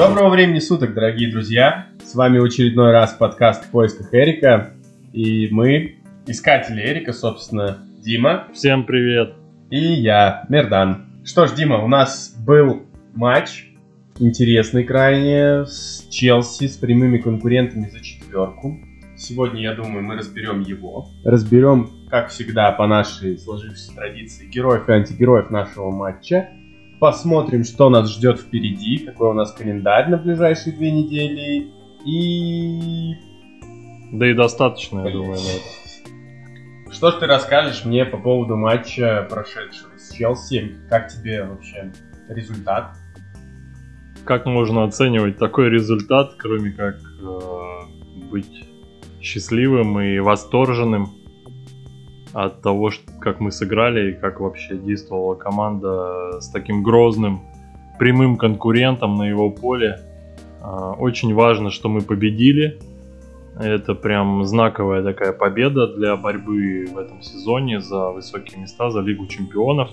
Доброго времени суток, дорогие друзья! С вами очередной раз подкаст «В поисках Эрика». И мы, искатели Эрика, собственно, Дима. Всем привет! И я, Мердан. Что ж, Дима, у нас был матч, интересный крайне, с Челси, с прямыми конкурентами за четверку. Сегодня, я думаю, мы разберем его. Разберем, как всегда, по нашей сложившейся традиции, героев и антигероев нашего матча. Посмотрим, что нас ждет впереди, какой у нас календарь на ближайшие две недели. И... Да и достаточно, я думаю, на это. Что ж ты расскажешь мне по поводу матча, прошедшего с Челси? Как тебе вообще результат? Как можно оценивать такой результат, кроме как э, быть счастливым и восторженным от того, как мы сыграли и как вообще действовала команда с таким грозным прямым конкурентом на его поле. А, очень важно, что мы победили. Это прям знаковая такая победа для борьбы в этом сезоне за высокие места, за Лигу чемпионов.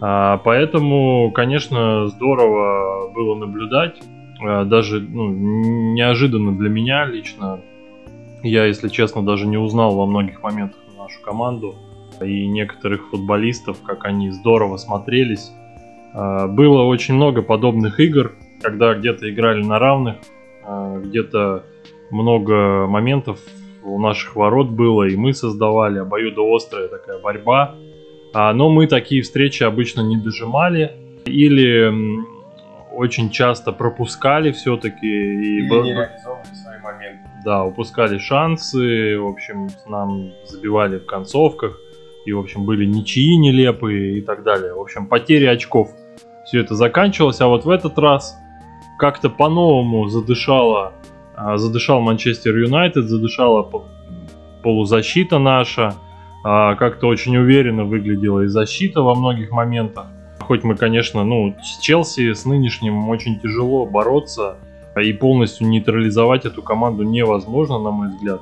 А, поэтому, конечно, здорово было наблюдать. А, даже ну, неожиданно для меня лично я, если честно, даже не узнал во многих моментах нашу команду и некоторых футболистов, как они здорово смотрелись. А, было очень много подобных игр, когда где-то играли на равных, а, где-то много моментов у наших ворот было, и мы создавали обоюдоострая такая борьба. А, но мы такие встречи обычно не дожимали или очень часто пропускали все-таки. И Или не реализовывали. Да, упускали шансы, в общем, нам забивали в концовках, и, в общем, были ничьи нелепые и так далее. В общем, потери очков. Все это заканчивалось, а вот в этот раз как-то по-новому задышало, а, задышал Манчестер Юнайтед, задышала полузащита наша, а, как-то очень уверенно выглядела и защита во многих моментах. Хоть мы, конечно, ну, с Челси, с нынешним очень тяжело бороться, и полностью нейтрализовать эту команду невозможно, на мой взгляд.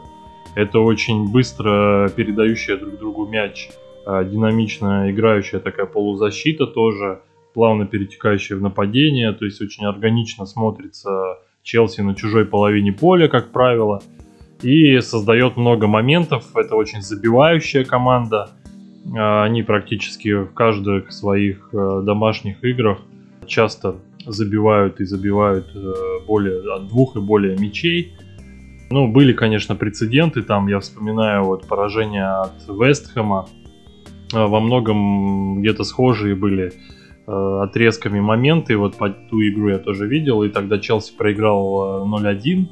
Это очень быстро передающая друг другу мяч, а, динамично играющая такая полузащита тоже, плавно перетекающая в нападение, то есть очень органично смотрится Челси на чужой половине поля, как правило, и создает много моментов. Это очень забивающая команда. А, они практически в каждых своих э, домашних играх часто забивают и забивают э, более от двух и более мячей. Ну, были, конечно, прецеденты, там я вспоминаю вот поражение от Вестхэма, э, во многом где-то схожие были отрезками моменты, вот по ту игру я тоже видел, и тогда Челси проиграл 0-1,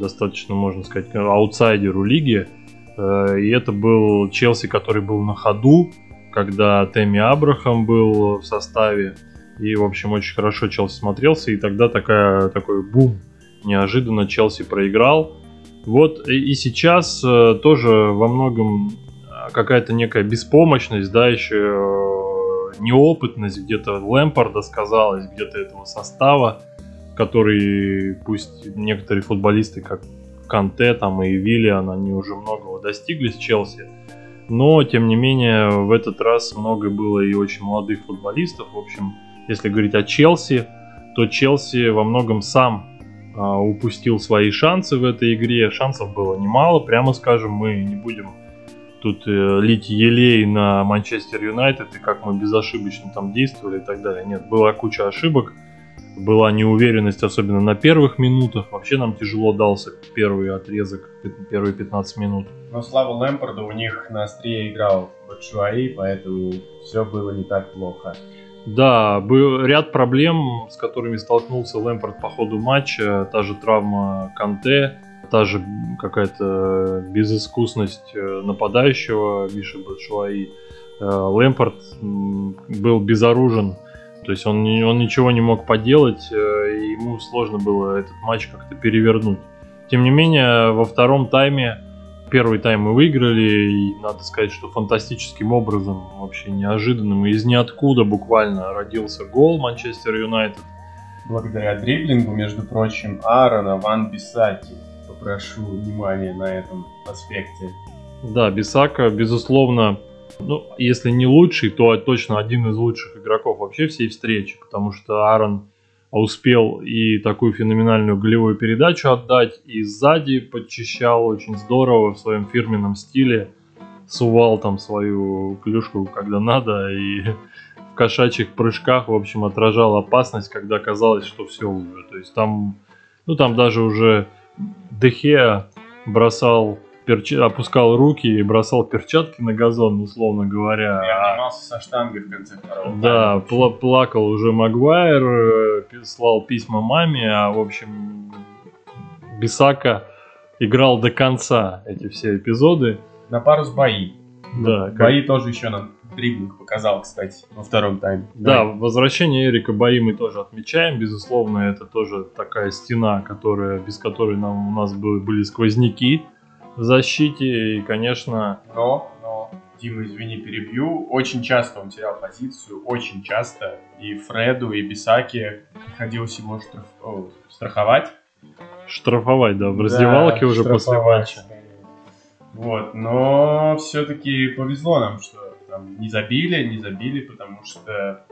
достаточно, можно сказать, аутсайдеру лиги, Э, и это был Челси, который был на ходу, когда Тэмми Абрахам был в составе. И, в общем, очень хорошо Челси смотрелся. И тогда такая, такой бум. Неожиданно Челси проиграл. Вот и сейчас э, тоже во многом э, какая-то некая беспомощность, да, еще неопытность где-то Лэмпорда сказалась, где-то этого состава, который пусть некоторые футболисты, как Канте там и Виллиан, они уже многого достигли с Челси. Но, тем не менее, в этот раз много было и очень молодых футболистов. В общем, если говорить о Челси, то Челси во многом сам а, упустил свои шансы в этой игре. Шансов было немало, прямо скажем, мы не будем тут э, лить елей на Манчестер Юнайтед и как мы безошибочно там действовали и так далее. Нет, была куча ошибок была неуверенность, особенно на первых минутах. Вообще нам тяжело дался первый отрезок, первые 15 минут. Но слава Лэмпорда, у них на острие играл Батшуаи, поэтому все было не так плохо. Да, был ряд проблем, с которыми столкнулся Лэмпорд по ходу матча. Та же травма Канте, та же какая-то безыскусность э, нападающего Миши Батшуаи. Э, Лэмпорд был безоружен то есть он, он ничего не мог поделать, э, и ему сложно было этот матч как-то перевернуть. Тем не менее, во втором тайме, первый тайм мы выиграли, и надо сказать, что фантастическим образом, вообще неожиданным, из ниоткуда буквально родился гол Манчестер Юнайтед. Благодаря дриблингу, между прочим, Аарона Ван Бисаки. Попрошу внимания на этом аспекте. Да, Бисака, безусловно, ну, если не лучший, то точно один из лучших игроков вообще всей встречи, потому что Аарон успел и такую феноменальную голевую передачу отдать, и сзади подчищал очень здорово в своем фирменном стиле, сувал там свою клюшку, когда надо, и в кошачьих прыжках, в общем, отражал опасность, когда казалось, что все уже. То есть там, ну там даже уже Дехе бросал перч... опускал руки и бросал перчатки на газон, условно говоря. Я обнимался со штангой в конце второго. Да, пла- плакал уже Магуайр, э, слал письма маме, а в общем Бисака играл до конца эти все эпизоды. На пару с бои. Да, как- Бои тоже еще нам дриблинг показал, кстати, во втором тайме. Да, возвращение Эрика Бои мы тоже отмечаем. Безусловно, это тоже такая стена, которая, без которой нам, у нас были, были сквозняки в защите. И, конечно, Но, но, Дима, извини, перебью. Очень часто он терял позицию, очень часто. И Фреду, и Бисаки приходилось его штраф- о, страховать. штрафовать, да, в раздевалке Да, уже после матча. Вот, но все-таки повезло нам, что там не забили, не забили, потому что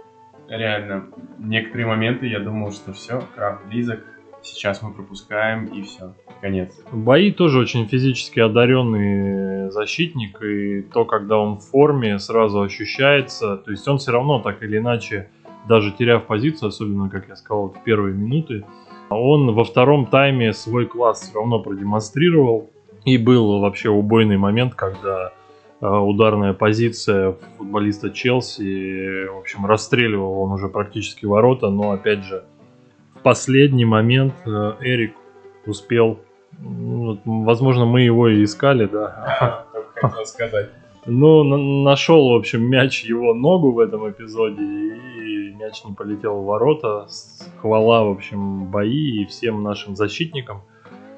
реально некоторые моменты я думал, что все, крах близок, сейчас мы пропускаем и все, конец. Бои тоже очень физически одаренный защитник, и то, когда он в форме, сразу ощущается. То есть он все равно так или иначе, даже теряв позицию, особенно, как я сказал, в первые минуты, он во втором тайме свой класс все равно продемонстрировал. И был вообще убойный момент, когда э, ударная позиция футболиста Челси, в общем, расстреливал он уже практически ворота, но опять же, последний момент э, Эрик успел ну, возможно, мы его и искали, да. Хотел сказать. Ну, на- нашел, в общем, мяч его ногу в этом эпизоде, и мяч не полетел в ворота. Хвала, в общем, бои и всем нашим защитникам.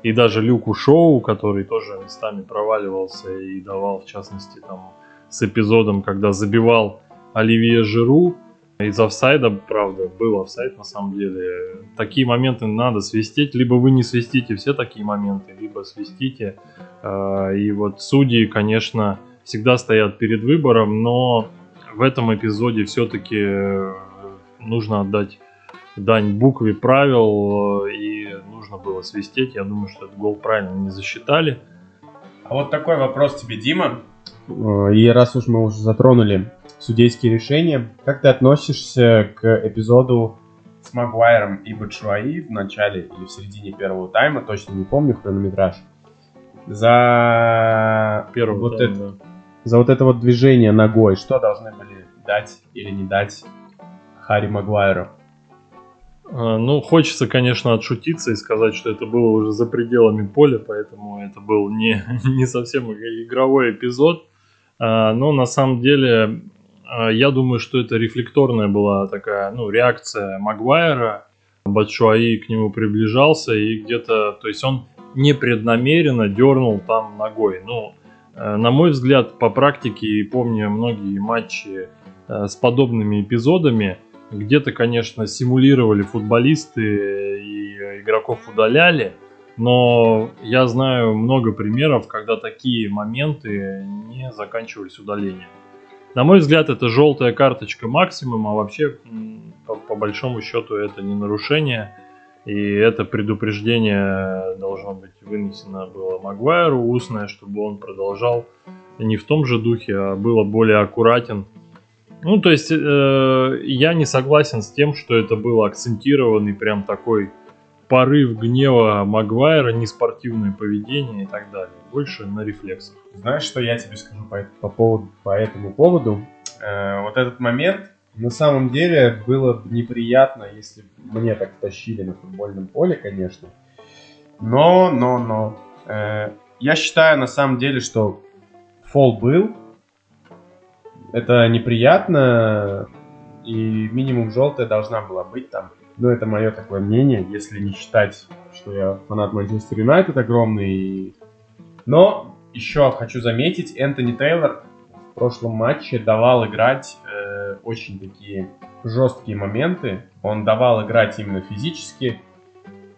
И даже Люку Шоу, который тоже местами проваливался и давал, в частности, там, с эпизодом, когда забивал Оливье Жиру. Из офсайда, правда, был офсайд на самом деле. Такие моменты надо свистеть. Либо вы не свистите все такие моменты, либо свистите. А, И вот судьи, конечно, всегда стоят перед выбором, но в этом эпизоде все-таки нужно отдать дань букве правил, э, и нужно было свистеть. Я думаю, что этот гол правильно не засчитали. А вот такой вопрос тебе, Дима. Э, И раз уж мы уже затронули судейские решения, как ты относишься к эпизоду с Магуайром и Бачуаи в начале или в середине первого тайма, точно не помню хронометраж, за Первый вот тайм, это, да. за вот это вот движение ногой, что должны были дать или не дать Харри Магуайру? А, Ну, хочется, конечно, отшутиться и сказать, что это было уже за пределами поля, поэтому это был не, не совсем игровой эпизод. А, Но на самом деле, я думаю, что это рефлекторная была такая, ну, реакция Магуайра. Батшуаи к нему приближался и где-то, то есть он непреднамеренно дернул там ногой. Ну, э, на мой взгляд, по практике, и помню многие матчи э, с подобными эпизодами, где-то, конечно, симулировали футболисты и игроков удаляли, но я знаю много примеров, когда такие моменты не заканчивались удалением. На мой взгляд, это желтая карточка максимум, а вообще, по, по большому счету, это не нарушение. И это предупреждение должно быть вынесено было Магуайру устное, чтобы он продолжал не в том же духе, а было более аккуратен ну, то есть, э, я не согласен с тем, что это был акцентированный прям такой порыв гнева Магуайра, неспортивное поведение и так далее. Больше на рефлексах. Знаешь, что я тебе скажу по, по, поводу, по этому поводу? Э, вот этот момент, на самом деле, было бы неприятно, если мне так тащили на футбольном поле, конечно. Но, но, но. э, я считаю, на самом деле, что фол был. Это неприятно. И минимум желтая должна была быть там. Но это мое такое мнение, если не считать, что я фанат Манчестер Юнайтед огромный. Но еще хочу заметить, Энтони Тейлор в прошлом матче давал играть э, очень такие жесткие моменты. Он давал играть именно физически.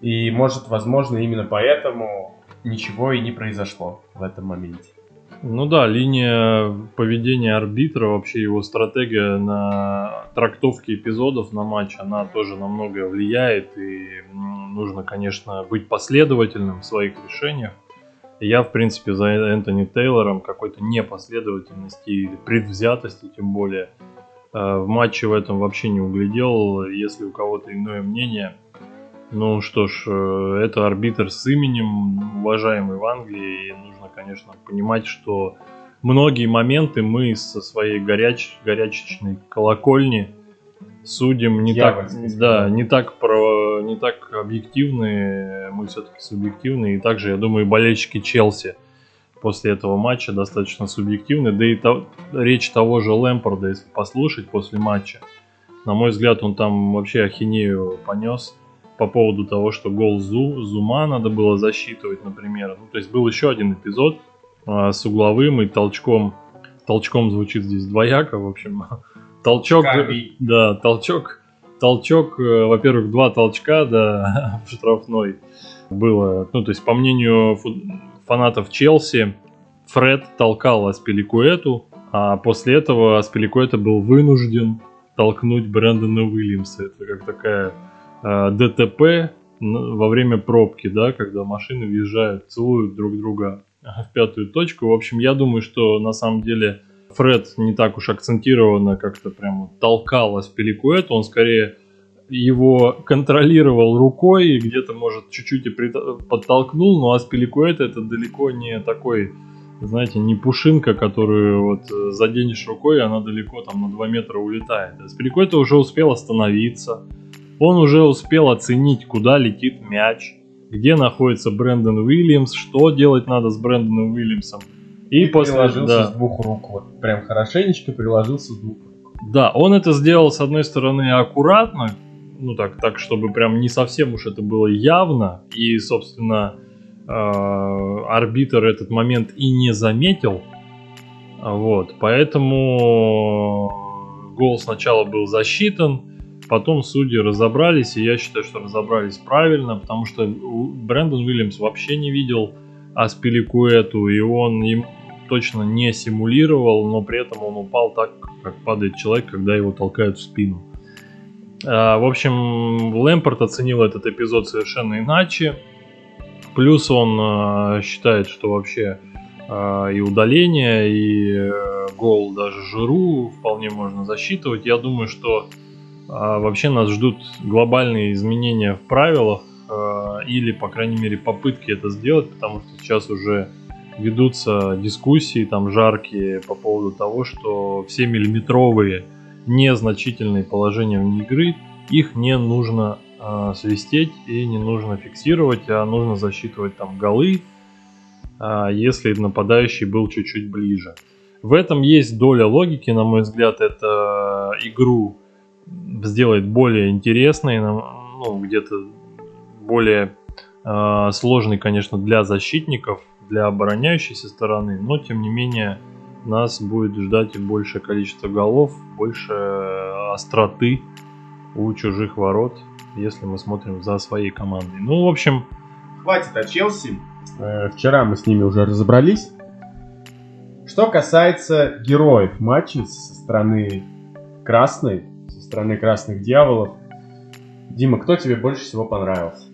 И может, возможно, именно поэтому ничего и не произошло в этом моменте. Ну да, линия поведения арбитра, вообще его стратегия на трактовке эпизодов на матч, она тоже на многое влияет. И нужно, конечно, быть последовательным в своих решениях. Я, в принципе, за Энтони Тейлором какой-то непоследовательности или предвзятости, тем более, э, в матче в этом вообще не углядел. Если у кого-то иное мнение, ну что ж, э, это арбитр с именем, уважаемый в Англии, и нужно, конечно, понимать, что многие моменты мы со своей горяч, горячечной колокольни судим не так, да, не так про, не так объективны, мы все-таки субъективны, и также, я думаю, болельщики Челси после этого матча достаточно субъективны, да и то, речь того же Лэмпорда, если послушать после матча, на мой взгляд, он там вообще ахинею понес, по поводу того, что гол Зу, Зума надо было засчитывать, например. Ну, то есть был еще один эпизод а, с угловым и толчком. Толчком звучит здесь двояко, в общем. Толчок, Камень. да, толчок, толчок, э, во-первых, два толчка, да, в штрафной было. Ну, то есть, по мнению фанатов Челси, Фред толкал Аспиликуэту, а после этого Аспиликуэта был вынужден толкнуть Брэндона Уильямса. Это как такая ДТП во время пробки, да, когда машины въезжают, целуют друг друга в пятую точку. В общем, я думаю, что на самом деле Фред не так уж акцентированно как-то прям толкал Аспиликуэт, он скорее его контролировал рукой и где-то, может, чуть-чуть и подтолкнул, но Аспиликуэт это далеко не такой, знаете, не пушинка, которую вот э, заденешь рукой, и она далеко там на 2 метра улетает. Аспиликуэт уже успел остановиться, он уже успел оценить, куда летит мяч, где находится Брэндон Уильямс, что делать надо с Брэндоном Уильямсом. И, и после приложился да. с двух рук, вот прям хорошенечко приложился с двух рук. Да, он это сделал с одной стороны аккуратно, ну так, так чтобы прям не совсем уж это было явно, и, собственно, э, арбитр этот момент и не заметил, вот, поэтому гол сначала был засчитан, Потом судьи разобрались, и я считаю, что разобрались правильно, потому что Брэндон Уильямс вообще не видел Аспиликуэту, и он им точно не симулировал, но при этом он упал так, как падает человек, когда его толкают в спину. А, в общем, Лэмпорт оценил этот эпизод совершенно иначе. Плюс он а, считает, что вообще а, и удаление, и э, гол даже Жиру вполне можно засчитывать. Я думаю, что а вообще нас ждут глобальные изменения в правилах э, или, по крайней мере, попытки это сделать, потому что сейчас уже ведутся дискуссии там жаркие по поводу того, что все миллиметровые незначительные положения вне игры, их не нужно э, свистеть и не нужно фиксировать, а нужно засчитывать там голы, э, если нападающий был чуть-чуть ближе. В этом есть доля логики, на мой взгляд, это игру сделает более интересной, ну, где-то более э, сложный, конечно, для защитников, для обороняющейся стороны, но тем не менее нас будет ждать большее количество голов, больше остроты у чужих ворот, если мы смотрим за своей командой. Ну, в общем... Хватит о Челси. Э, вчера мы с ними уже разобрались. Что касается героев матча со стороны красной, страны красных дьяволов. Дима, кто тебе больше всего понравился?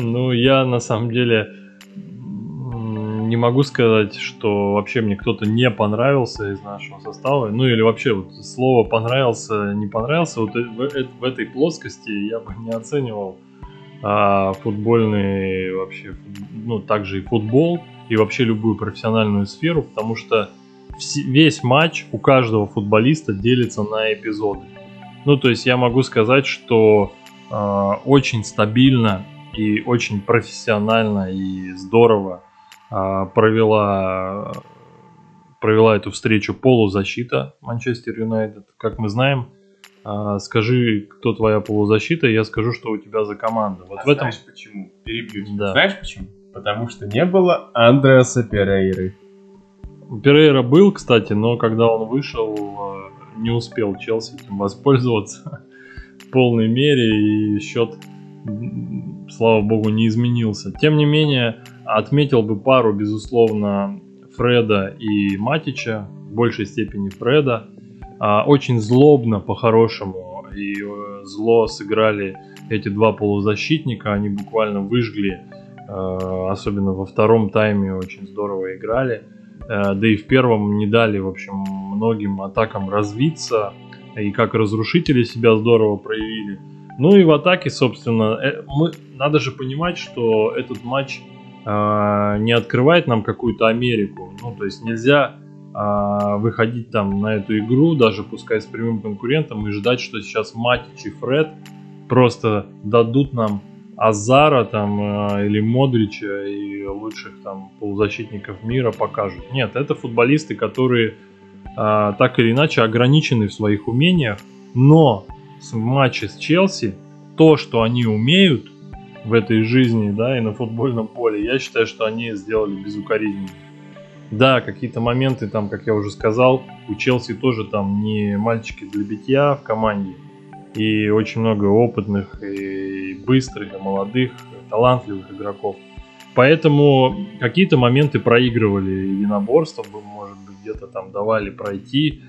Ну, я на самом деле не могу сказать, что вообще мне кто-то не понравился из нашего состава. Ну или вообще вот слово понравился, не понравился. Вот в, э, в этой плоскости я бы не оценивал а, футбольный вообще, ну также и футбол и вообще любую профессиональную сферу, потому что весь матч у каждого футболиста делится на эпизоды. Ну, то есть я могу сказать, что э, очень стабильно и очень профессионально и здорово э, провела, провела эту встречу полузащита Манчестер Юнайтед. Как мы знаем, э, скажи, кто твоя полузащита, я скажу, что у тебя за команда. Вот а в этом... знаешь почему? Перебью. Да. Знаешь почему? Потому что не было Андреаса Перейры. Перейра был, кстати, но когда он вышел, э, не успел Челси этим воспользоваться в полной мере, и счет, слава богу, не изменился. Тем не менее, отметил бы пару, безусловно, Фреда и Матича, в большей степени Фреда. А, очень злобно, по-хорошему, и э, зло сыграли эти два полузащитника. Они буквально выжгли, э, особенно во втором тайме очень здорово играли. Э, да и в первом не дали, в общем, многим атакам развиться. И как разрушители себя здорово проявили. Ну и в атаке, собственно, мы, надо же понимать, что этот матч э, не открывает нам какую-то Америку. Ну, то есть нельзя э, выходить там на эту игру, даже пускай с прямым конкурентом, и ждать, что сейчас Матич и Фред просто дадут нам Азара там э, или Модрича и лучших там полузащитников мира покажут. Нет, это футболисты, которые э, так или иначе ограничены в своих умениях, но в матче с Челси то, что они умеют, в этой жизни, да, и на футбольном поле, я считаю, что они сделали безукоризненно. Да, какие-то моменты там, как я уже сказал, у Челси тоже там не мальчики для битья в команде. И очень много опытных, и быстрых, и молодых, и талантливых игроков. Поэтому какие-то моменты проигрывали единоборство, может быть, где-то там давали пройти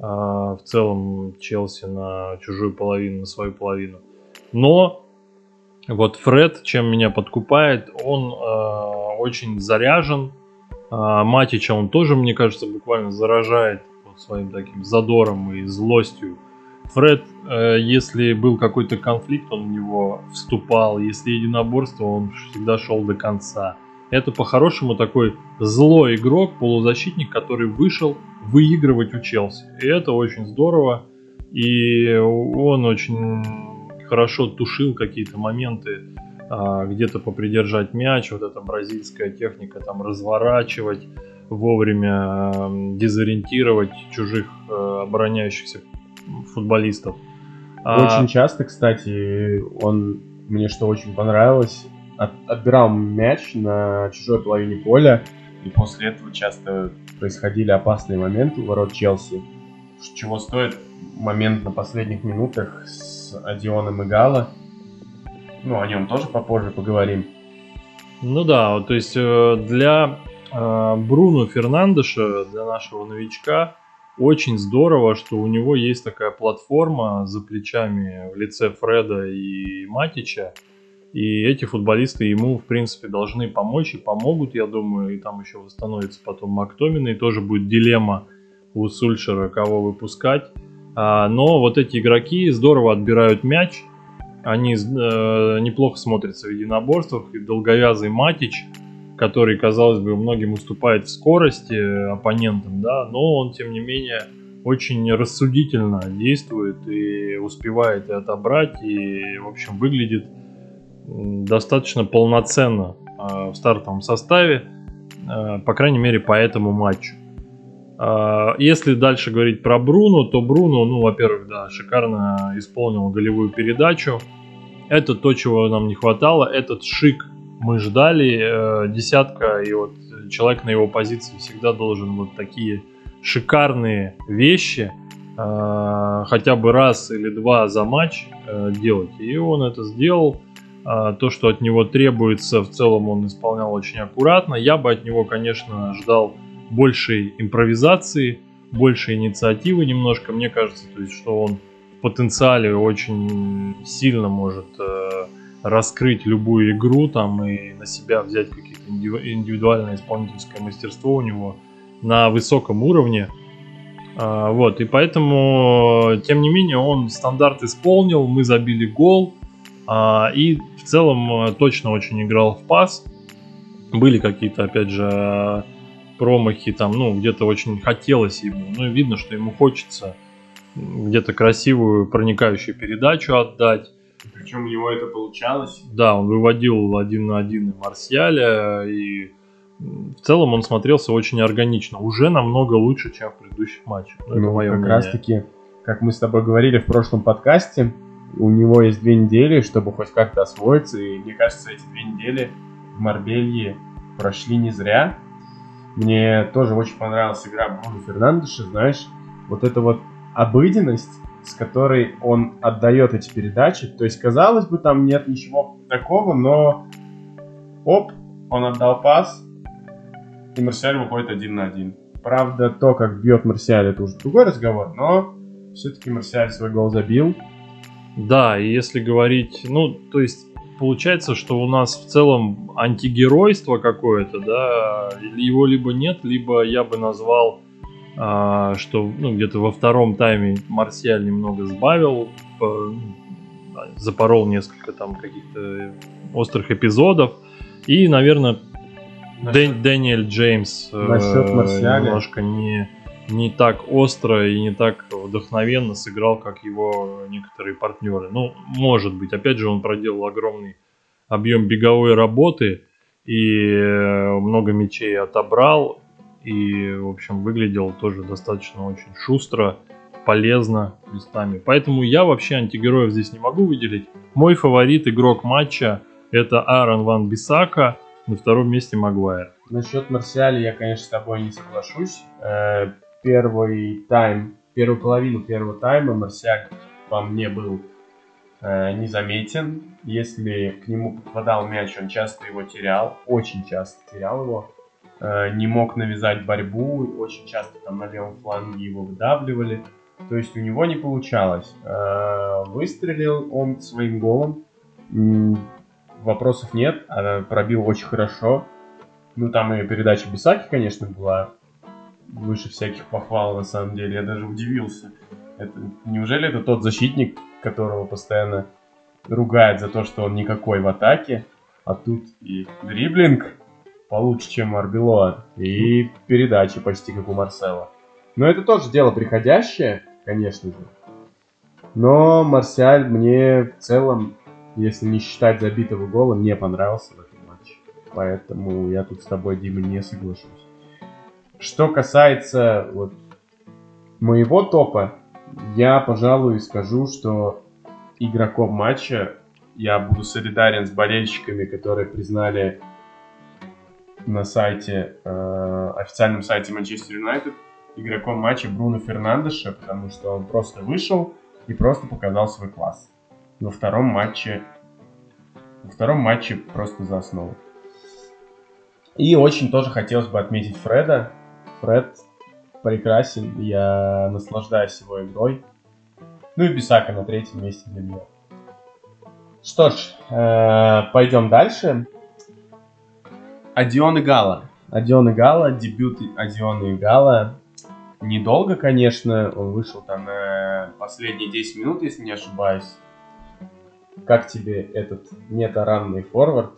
а, в целом Челси на чужую половину, на свою половину. Но вот Фред, чем меня подкупает, он э, очень заряжен. А Матича он тоже, мне кажется, буквально заражает вот своим таким задором и злостью. Фред, э, если был какой-то конфликт, он в него вступал. Если единоборство, он всегда шел до конца. Это по-хорошему такой злой игрок, полузащитник, который вышел выигрывать у Челси. И это очень здорово. И он очень хорошо тушил какие-то моменты, а, где-то попридержать мяч, вот эта бразильская техника, там разворачивать, вовремя дезориентировать чужих э, обороняющихся футболистов. А очень часто, кстати, он мне что очень понравилось, от, отбирал мяч на чужой половине поля, и после этого часто происходили опасные моменты у ворот Челси. Чего стоит момент на последних минутах с Адионом и Гала. Ну, о нем тоже попозже поговорим. Ну да, то есть э, для э, Бруно Фернандеша, для нашего новичка, очень здорово, что у него есть такая платформа за плечами в лице Фреда и Матича. И эти футболисты ему, в принципе, должны помочь и помогут, я думаю. И там еще восстановится потом Мактомин, и тоже будет дилемма у Сульшера, кого выпускать. А, но вот эти игроки здорово отбирают мяч, они э, неплохо смотрятся в единоборствах, и долговязый Матич, который, казалось бы, многим уступает в скорости оппонентам, да, но он, тем не менее, очень рассудительно действует и успевает и отобрать, и, в общем, выглядит достаточно полноценно э, в стартовом составе, э, по крайней мере, по этому матчу. А, если дальше говорить про Бруно, то Бруно, ну, во-первых, да, шикарно исполнил голевую передачу. Это то, чего нам не хватало. Этот шик мы ждали. Э, десятка, и вот человек на его позиции всегда должен вот такие шикарные вещи э, хотя бы раз или два за матч э, делать. И он это сделал. А, то, что от него требуется, в целом он исполнял очень аккуратно. Я бы от него, конечно, ждал большей импровизации, больше инициативы немножко, мне кажется, то есть, что он в потенциале очень сильно может э, раскрыть любую игру там и на себя взять какие-то индивидуальное исполнительское мастерство у него на высоком уровне. А, вот, и поэтому, тем не менее, он стандарт исполнил, мы забили гол, а, и в целом э, точно очень играл в пас. Были какие-то, опять же, промахи, там, ну, где-то очень хотелось ему. Ну, видно, что ему хочется где-то красивую проникающую передачу отдать. Причем у него это получалось. Да, он выводил один на один и Марсиаля, и в целом он смотрелся очень органично. Уже намного лучше, чем в предыдущих матчах. Ну, ну мое как мнение. раз таки, как мы с тобой говорили в прошлом подкасте, у него есть две недели, чтобы хоть как-то освоиться, и мне кажется, эти две недели в Марбелье прошли не зря. Мне тоже очень понравилась игра Бруно Фернандеша, знаешь, вот эта вот обыденность, с которой он отдает эти передачи. То есть, казалось бы, там нет ничего такого, но оп, он отдал пас, и Марсиаль выходит один на один. Правда, то, как бьет Марсиаль, это уже другой разговор, но все-таки Марсиаль свой гол забил. Да, и если говорить, ну, то есть получается, что у нас в целом антигеройство какое-то, да, его либо нет, либо я бы назвал, что ну, где-то во втором тайме Марсиаль немного сбавил, по, запорол несколько там каких-то острых эпизодов, и, наверное, Насчет... Дэниэль Джеймс Насчет э, немножко не не так остро и не так вдохновенно сыграл, как его некоторые партнеры. Ну, может быть. Опять же, он проделал огромный объем беговой работы и э, много мячей отобрал. И, в общем, выглядел тоже достаточно очень шустро, полезно местами. Поэтому я вообще антигероев здесь не могу выделить. Мой фаворит игрок матча это Аарон Ван Бисака, на втором месте Магуайр. Насчет Марсиали я, конечно, с тобой не соглашусь. Э, первый тайм, первую половину первого тайма Марсиаль по мне был э, незаметен. Если к нему попадал мяч, он часто его терял, очень часто терял его. Э, не мог навязать борьбу, очень часто там на левом фланге его выдавливали. То есть у него не получалось. Э, выстрелил он своим голом. Вопросов нет, пробил очень хорошо. Ну, там и передача Бисаки, конечно, была выше всяких похвал, на самом деле. Я даже удивился. Это, неужели это тот защитник, которого постоянно ругает за то, что он никакой в атаке, а тут и дриблинг получше, чем у Арбелоа, и передачи почти как у Марсела. Но это тоже дело приходящее, конечно же. Но Марсиаль мне в целом, если не считать забитого гола, не понравился в этом матче. Поэтому я тут с тобой, Дима, не соглашусь. Что касается вот моего топа, я, пожалуй, скажу, что игроком матча я буду солидарен с болельщиками, которые признали на сайте, э, официальном сайте Манчестер Юнайтед игроком матча Бруно Фернандеша, потому что он просто вышел и просто показал свой класс. Во втором матче, во втором матче просто за основу. И очень тоже хотелось бы отметить Фреда, Фред прекрасен, я наслаждаюсь его игрой. Ну и Бисака на третьем месте для меня. Что ж, э, пойдем дальше. Адион и Гала. Адион и Гала, дебют Адиона и Гала. Недолго, конечно, он вышел там на последние 10 минут, если не ошибаюсь. Как тебе этот нетаранный форвард?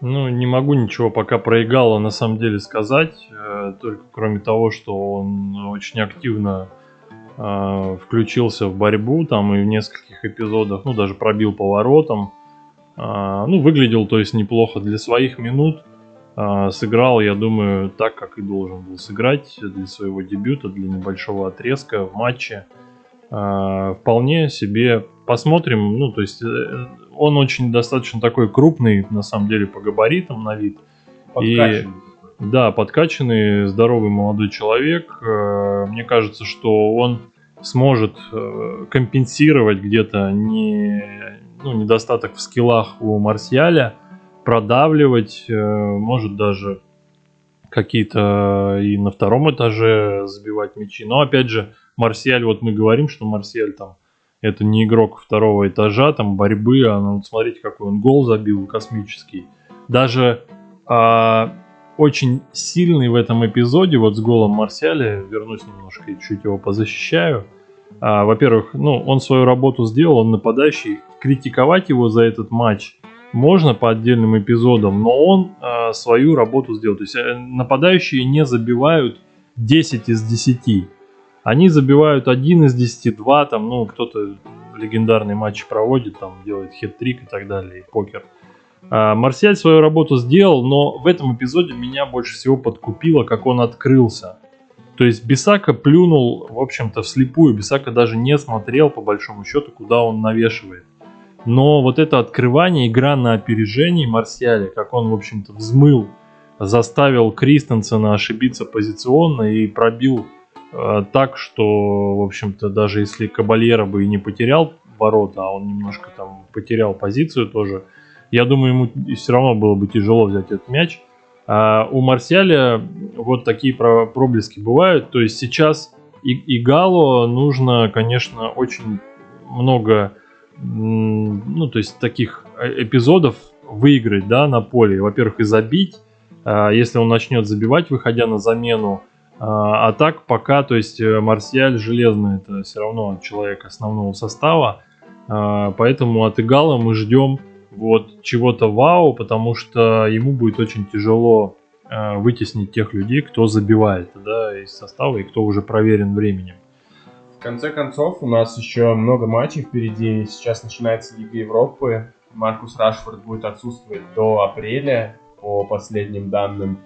Ну, не могу ничего пока про Игала на самом деле сказать, э, только кроме того, что он очень активно э, включился в борьбу там и в нескольких эпизодах, ну, даже пробил поворотом. Э, ну, выглядел, то есть, неплохо для своих минут. Э, сыграл, я думаю, так, как и должен был сыграть для своего дебюта, для небольшого отрезка в матче. Э, вполне себе посмотрим, ну, то есть э, он очень достаточно такой крупный, на самом деле, по габаритам на вид. Подкачанный. И, да, подкачанный, здоровый молодой человек. Мне кажется, что он сможет э, компенсировать где-то не, ну, недостаток в скиллах у Марсиаля, продавливать, может даже какие-то и на втором этаже забивать мячи. Но опять же, Марсиаль, вот мы говорим, что Марсиаль там это не игрок второго этажа, там борьбы, а ну, смотрите, какой он гол забил космический. Даже а, очень сильный в этом эпизоде, вот с голом Марсиаля, вернусь немножко и чуть его позащищаю. А, во-первых, ну, он свою работу сделал, он нападающий. Критиковать его за этот матч можно по отдельным эпизодам, но он а, свою работу сделал. То есть э, нападающие не забивают 10 из 10 они забивают один из 10, два, там, ну, кто-то легендарный матч проводит, там, делает хет-трик и так далее, и покер. А, Марсиаль свою работу сделал, но в этом эпизоде меня больше всего подкупило, как он открылся. То есть Бисака плюнул, в общем-то, вслепую. Бисака даже не смотрел, по большому счету, куда он навешивает. Но вот это открывание, игра на опережении Марсиаля, как он, в общем-то, взмыл, заставил Кристенсена ошибиться позиционно и пробил Э, так, что, в общем-то, даже если Кабальера бы и не потерял ворота, а он немножко там потерял позицию тоже, я думаю, ему все равно было бы тяжело взять этот мяч. А у Марсиаля вот такие проблески бывают. То есть сейчас и, и Гало нужно, конечно, очень много, ну, то есть таких э, эпизодов выиграть, да, на поле. Во-первых, и забить, а, если он начнет забивать, выходя на замену. А, а так пока, то есть э, Марсиаль железный, это все равно человек основного состава. А, поэтому от Игала мы ждем вот чего-то вау, потому что ему будет очень тяжело э, вытеснить тех людей, кто забивает да, из состава и кто уже проверен временем. В конце концов, у нас еще много матчей впереди. Сейчас начинается Лига Европы. Маркус Рашфорд будет отсутствовать до апреля, по последним данным.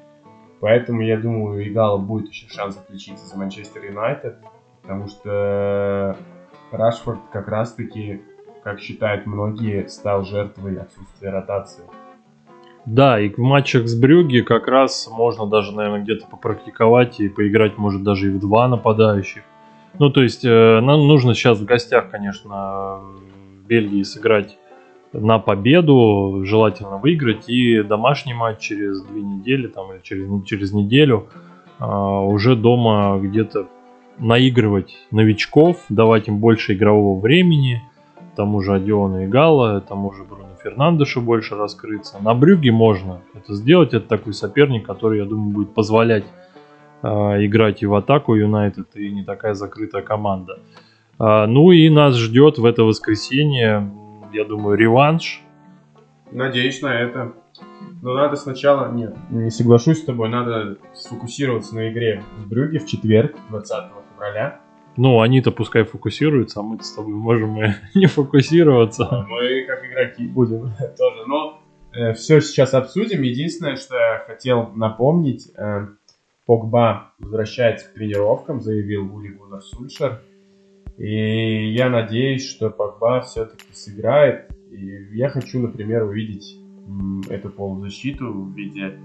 Поэтому я думаю, у Игала будет еще шанс отличиться за Манчестер Юнайтед. Потому что Рашфорд как раз-таки как считают многие, стал жертвой отсутствия ротации. Да, и в матчах с Брюги как раз можно даже, наверное, где-то попрактиковать и поиграть, может, даже и в два нападающих. Ну, то есть, э, нам нужно сейчас в гостях, конечно, в Бельгии сыграть на победу, желательно выиграть, и домашний матч через две недели, там, или через, через неделю э, уже дома где-то наигрывать новичков, давать им больше игрового времени – тому же Адиону и Гала, тому же Бруно Фернандешу больше раскрыться. На Брюге можно это сделать. Это такой соперник, который, я думаю, будет позволять э, играть и в атаку Юнайтед, и не такая закрытая команда. Э, ну и нас ждет в это воскресенье, я думаю, реванш. Надеюсь на это. Но надо сначала... Нет, не соглашусь с тобой. Надо сфокусироваться на игре в Брюге в четверг, 20 февраля. Ну, они-то пускай фокусируются, а мы с тобой можем и не фокусироваться. Мы как игроки будем тоже. Но э, все сейчас обсудим. Единственное, что я хотел напомнить, э, Погба возвращается к тренировкам, заявил Ули Гуннар Сульшер. И я надеюсь, что Погба все-таки сыграет. И я хочу, например, увидеть эту полузащиту в виде...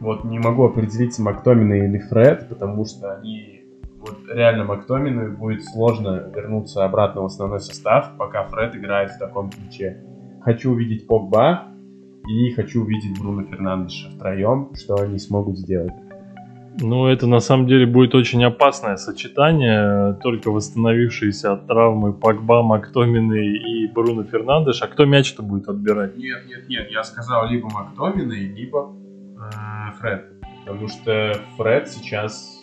Вот не могу определиться, Мактомина или Фред, потому что они вот реально Мактомину будет сложно вернуться обратно в основной состав, пока Фред играет в таком ключе. Хочу увидеть Погба и хочу увидеть Бруно Фернандеша втроем, что они смогут сделать. Ну, это на самом деле будет очень опасное сочетание. Только восстановившиеся от травмы Погба, Мактомины и Бруно Фернандеш. А кто мяч-то будет отбирать? Нет, нет, нет. Я сказал либо Мактомины, либо э, Фред. Потому что Фред сейчас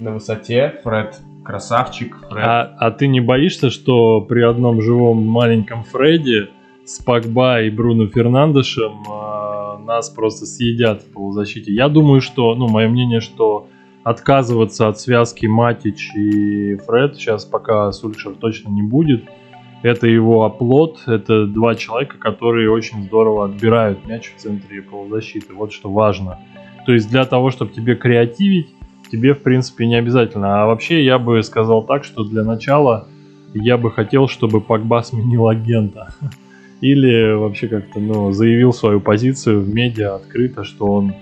на высоте. Фред красавчик. Фред. А, а ты не боишься, что при одном живом маленьком Фредди с Пакба и Бруно Фернандешем э, нас просто съедят в полузащите? Я думаю, что, ну, мое мнение, что отказываться от связки Матич и Фред сейчас пока Сульшер точно не будет. Это его оплот, это два человека, которые очень здорово отбирают мяч в центре полузащиты. Вот что важно. То есть для того, чтобы тебе креативить, тебе, в принципе, не обязательно. А вообще, я бы сказал так, что для начала я бы хотел, чтобы Погба сменил агента. Или вообще как-то, ну, заявил свою позицию в медиа открыто, что он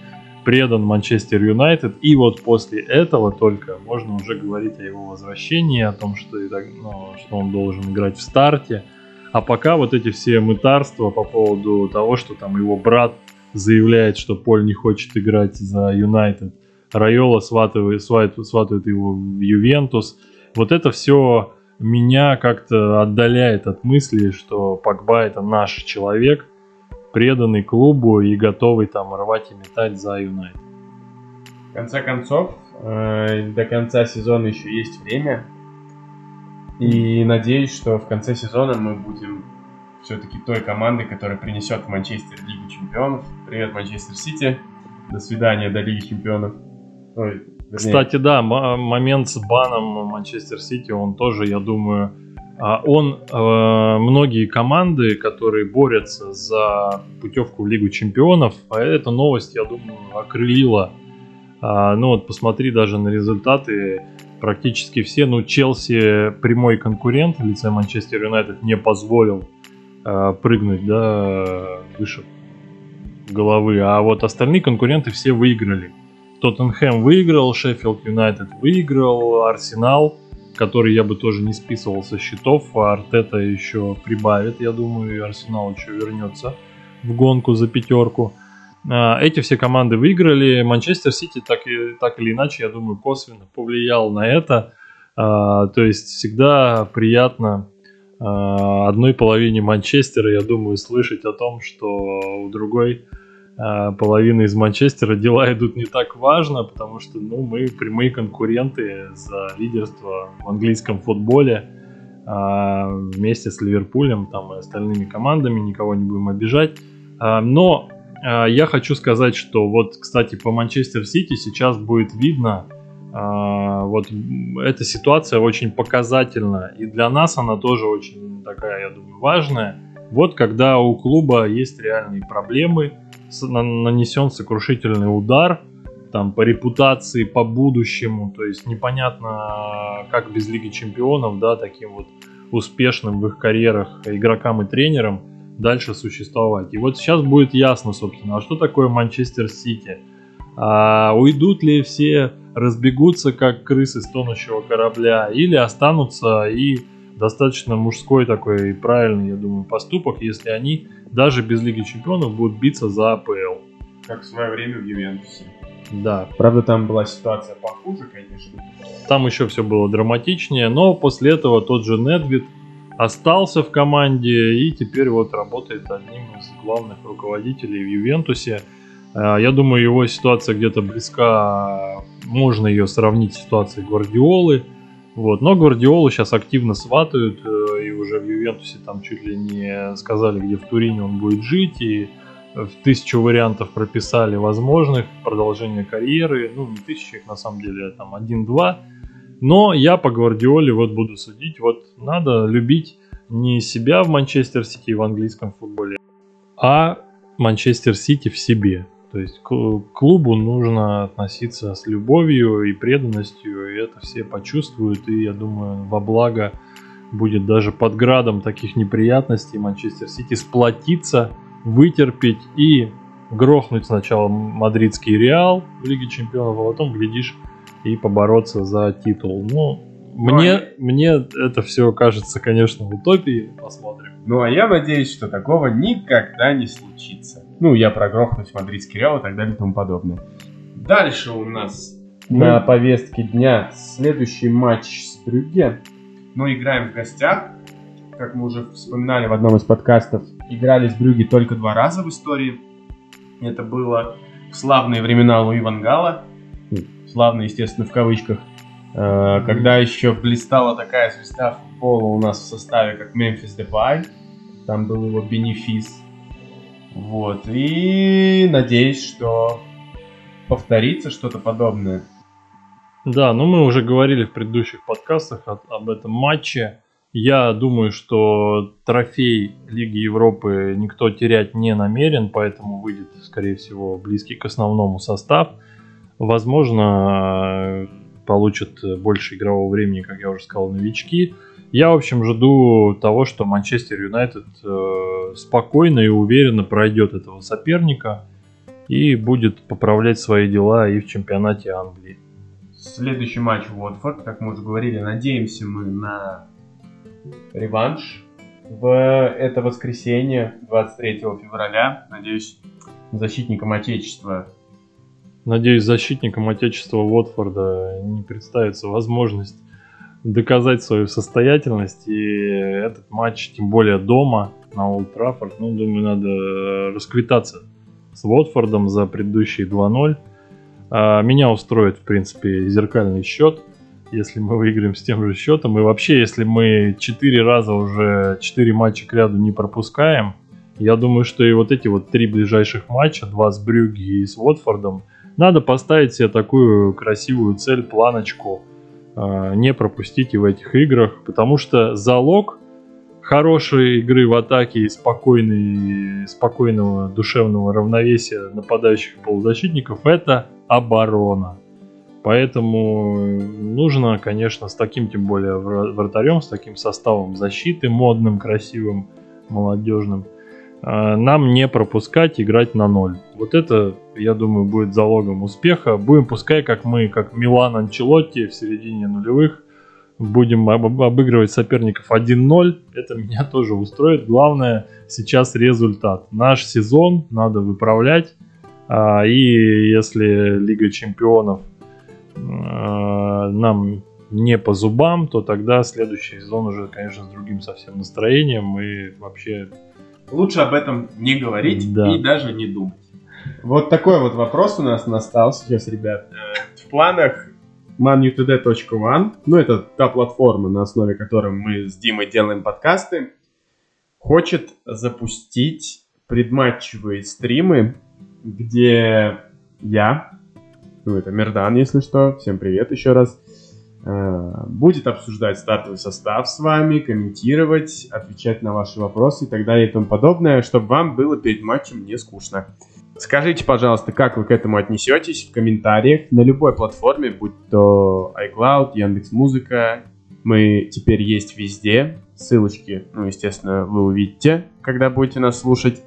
предан Манчестер Юнайтед. И вот после этого только можно уже говорить о его возвращении, о том, что, ну, что он должен играть в старте. А пока вот эти все мытарства по поводу того, что там его брат заявляет, что Поль не хочет играть за Юнайтед – Райола сватывает, сватывает, сватывает его в Ювентус. Вот это все меня как-то отдаляет от мысли, что Погба это наш человек, преданный клубу и готовый там рвать и метать за Юнайтед. В конце концов, э, до конца сезона еще есть время. И надеюсь, что в конце сезона мы будем все-таки той командой, которая принесет в Манчестер Лигу Чемпионов. Привет, Манчестер Сити. До свидания, до Лиги Чемпионов. Ой, Кстати, да, момент с баном Манчестер Сити, он тоже, я думаю, а, он э, многие команды, которые борются за путевку в Лигу Чемпионов, а эта новость, я думаю, окрылила. А, ну вот посмотри даже на результаты, практически все, ну Челси прямой конкурент в лице Манчестер Юнайтед не позволил а, прыгнуть, да, выше головы, а вот остальные конкуренты все выиграли. Тоттенхэм выиграл, Шеффилд Юнайтед выиграл, Арсенал, который я бы тоже не списывал со счетов, а Артета еще прибавит, я думаю, и Арсенал еще вернется в гонку за пятерку. А, эти все команды выиграли. Манчестер Сити так, и, так или иначе, я думаю, косвенно повлиял на это. А, то есть всегда приятно а, одной половине Манчестера, я думаю, слышать о том, что у другой половины из Манчестера дела идут не так важно, потому что ну, мы прямые конкуренты за лидерство в английском футболе вместе с Ливерпулем там, и остальными командами, никого не будем обижать. Но а, я хочу сказать, что вот, кстати, по Манчестер Сити сейчас будет видно, а, вот эта ситуация очень показательна, и для нас она тоже очень такая, я думаю, важная. Вот когда у клуба есть реальные проблемы, нанесен сокрушительный удар, там по репутации, по будущему, то есть непонятно, как без Лиги Чемпионов, да, таким вот успешным в их карьерах игрокам и тренерам – дальше существовать. И вот сейчас будет ясно, собственно, а что такое Манчестер Сити? А уйдут ли все, разбегутся как крысы с тонущего корабля, или останутся и достаточно мужской такой правильный, я думаю, поступок, если они даже без Лиги Чемпионов будут биться за АПЛ. Как в свое время в Ювентусе. Да. Правда, там была ситуация похуже, конечно. Там еще все было драматичнее, но после этого тот же Недвид остался в команде и теперь вот работает одним из главных руководителей в Ювентусе. Э, я думаю, его ситуация где-то близка, можно ее сравнить с ситуацией Гвардиолы. Вот. Но Гвардиолу сейчас активно сватают, э, и уже в Ювентусе там чуть ли не сказали, где в Турине он будет жить, и в тысячу вариантов прописали возможных продолжения карьеры. Ну, не тысячу их на самом деле, а там один-два. Но я по Гвардиоле вот буду судить. Вот надо любить не себя в Манчестер Сити в английском футболе, а Манчестер Сити в себе. То есть к клубу нужно относиться с любовью и преданностью, и это все почувствуют, и я думаю, во благо будет даже под градом таких неприятностей Манчестер Сити сплотиться, вытерпеть и грохнуть сначала мадридский Реал в Лиге Чемпионов, а потом, глядишь, и побороться за титул. Ну, мне, а... мне это все кажется, конечно, утопией. Посмотрим. Ну, а я надеюсь, что такого никогда не случится. Ну, я прогрохнусь мадридский Реал и так далее и тому подобное. Дальше у нас Мы... на повестке дня следующий матч с Брюгге. Ну, играем в гостях. Как мы уже вспоминали в одном из подкастов, играли с Брюги только два раза в истории. Это было в славные времена Луи Вангала славно, естественно, в кавычках, э, когда еще блистала такая звезда футбола у нас в составе, как Мемфис Депай, там был его бенефис. Вот, и надеюсь, что повторится что-то подобное. Да, ну мы уже говорили в предыдущих подкастах об этом матче. Я думаю, что трофей Лиги Европы никто терять не намерен, поэтому выйдет, скорее всего, близкий к основному состав – Возможно, получат больше игрового времени, как я уже сказал, новички. Я, в общем, жду того, что Манчестер Юнайтед э, спокойно и уверенно пройдет этого соперника и будет поправлять свои дела и в чемпионате Англии. Следующий матч Уотфорд, как мы уже говорили, надеемся мы на реванш в это воскресенье, 23 февраля. Надеюсь, защитникам Отечества Надеюсь, защитникам Отечества Уотфорда не представится возможность доказать свою состоятельность. И этот матч, тем более дома, на Олд Траффорд, ну, думаю, надо расквитаться с Уотфордом за предыдущие 2-0. А меня устроит, в принципе, зеркальный счет, если мы выиграем с тем же счетом. И вообще, если мы 4 раза уже 4 матча к ряду не пропускаем, я думаю, что и вот эти вот три ближайших матча, два с Брюги и с Уотфордом – надо поставить себе такую красивую цель, планочку, не пропустить в этих играх, потому что залог хорошей игры в атаке и спокойного душевного равновесия нападающих полузащитников это оборона. Поэтому нужно, конечно, с таким, тем более вратарем, с таким составом защиты модным, красивым, молодежным – а, нам не пропускать, играть на ноль. Вот это, я думаю, будет залогом успеха. Будем пускай, как мы, как Милан Анчелотти в середине нулевых, будем об- обыгрывать соперников 1-0. Это меня тоже устроит. Главное сейчас результат. Наш сезон надо выправлять. А, и если Лига Чемпионов э, нам не по зубам, то тогда следующий сезон уже, конечно, с другим совсем настроением и вообще... Лучше об этом не говорить Да. и даже не думать. Вот такой вот вопрос у нас настал сейчас, ребят. Э, В планах manutd.one, ну это та платформа, на основе которой мы с Димой делаем подкасты, хочет запустить предматчевые стримы, где я, ну это Мердан, если что, всем привет еще раз, будет обсуждать стартовый состав с вами, комментировать, отвечать на ваши вопросы и так далее и тому подобное, чтобы вам было перед матчем не скучно. Скажите, пожалуйста, как вы к этому отнесетесь в комментариях на любой платформе, будь то iCloud, Яндекс.Музыка. Мы теперь есть везде. Ссылочки, ну, естественно, вы увидите, когда будете нас слушать.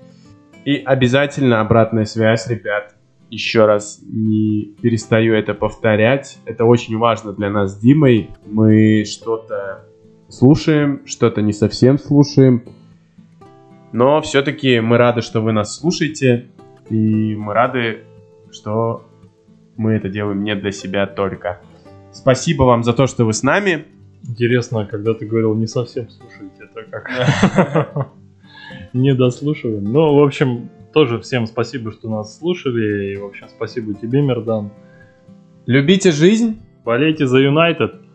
И обязательно обратная связь, ребят. Еще раз не перестаю это повторять. Это очень важно для нас с Димой. Мы что-то слушаем, что-то не совсем слушаем. Но все-таки мы рады, что вы нас слушаете. И мы рады, что мы это делаем не для себя только. Спасибо вам за то, что вы с нами. Интересно, когда ты говорил не совсем слушайте, это как? Не дослушиваем. Ну, в общем, тоже всем спасибо, что нас слушали. И, в общем, спасибо тебе, Мердан. Любите жизнь. Болейте за Юнайтед.